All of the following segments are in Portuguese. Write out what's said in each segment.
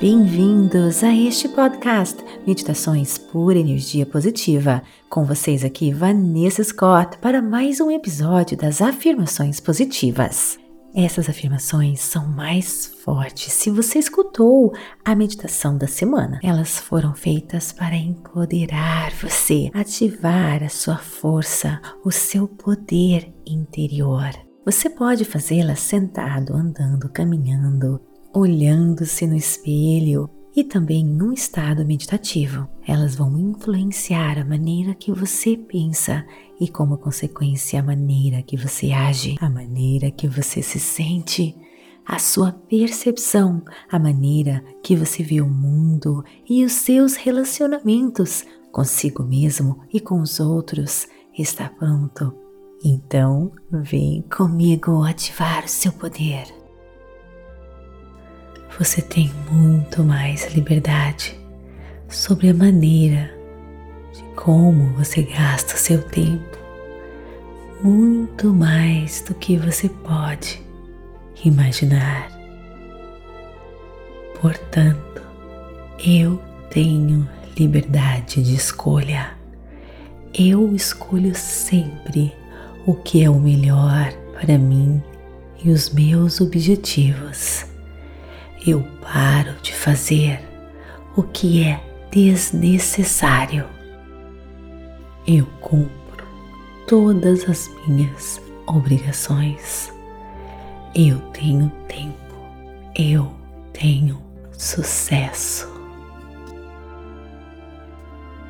Bem-vindos a este podcast Meditações por Energia Positiva. Com vocês aqui, Vanessa Scott, para mais um episódio das Afirmações Positivas. Essas afirmações são mais fortes se você escutou a meditação da semana. Elas foram feitas para empoderar você, ativar a sua força, o seu poder interior. Você pode fazê-las sentado, andando, caminhando, olhando-se no espelho e também num estado meditativo. Elas vão influenciar a maneira que você pensa e, como consequência, a maneira que você age, a maneira que você se sente, a sua percepção, a maneira que você vê o mundo e os seus relacionamentos consigo mesmo e com os outros está pronto. Então, vem comigo ativar o seu poder você tem muito mais liberdade sobre a maneira de como você gasta o seu tempo, muito mais do que você pode imaginar. Portanto, eu tenho liberdade de escolha. Eu escolho sempre o que é o melhor para mim e os meus objetivos eu paro de fazer o que é desnecessário. Eu cumpro todas as minhas obrigações. Eu tenho tempo. Eu tenho sucesso.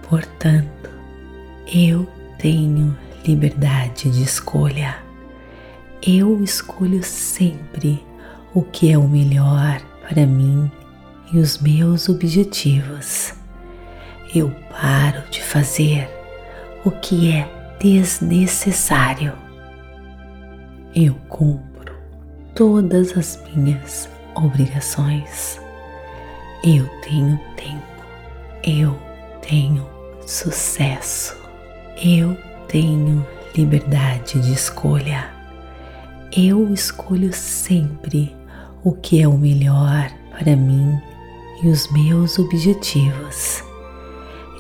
Portanto, eu tenho liberdade de escolha. Eu escolho sempre o que é o melhor para mim e os meus objetivos. Eu paro de fazer o que é desnecessário. Eu cumpro todas as minhas obrigações. Eu tenho tempo. Eu tenho sucesso. Eu tenho liberdade de escolha. Eu escolho sempre o que é o melhor para mim e os meus objetivos.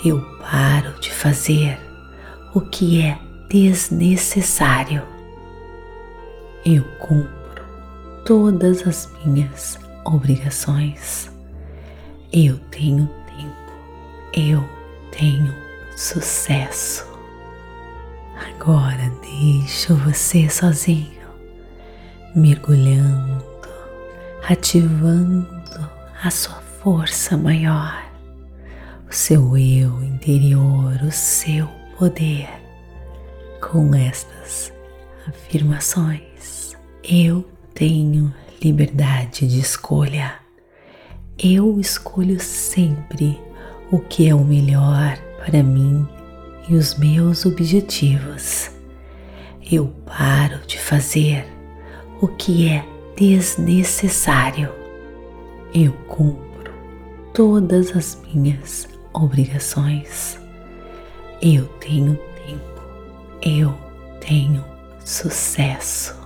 Eu paro de fazer o que é desnecessário. Eu cumpro todas as minhas obrigações. Eu tenho tempo. Eu tenho sucesso. Agora deixo você sozinho, mergulhando ativando a sua força maior, o seu eu interior, o seu poder com estas afirmações. Eu tenho liberdade de escolha. Eu escolho sempre o que é o melhor para mim e os meus objetivos. Eu paro de fazer o que é desnecessário. Eu cumpro todas as minhas obrigações. Eu tenho tempo. Eu tenho sucesso.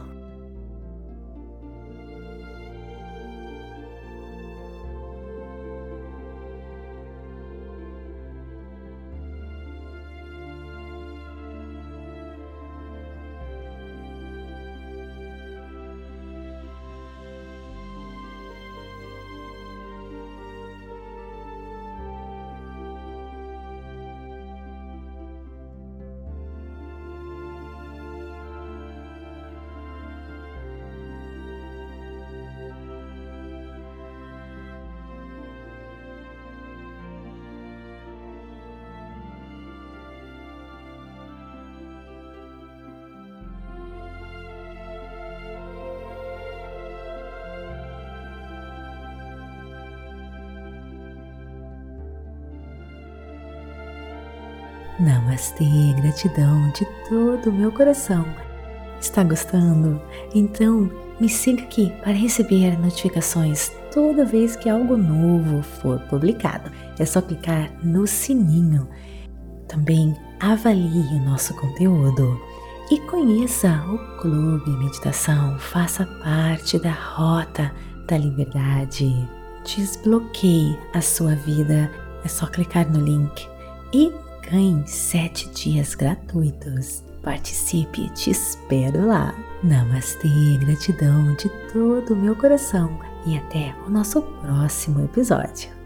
Namastê, gratidão de todo o meu coração. Está gostando? Então me siga aqui para receber notificações toda vez que algo novo for publicado. É só clicar no sininho. Também avalie o nosso conteúdo e conheça o Clube Meditação. Faça parte da Rota da Liberdade. desbloqueie a sua vida. É só clicar no link e ganhe 7 dias gratuitos. Participe, te espero lá. Namastê, gratidão de todo o meu coração e até o nosso próximo episódio.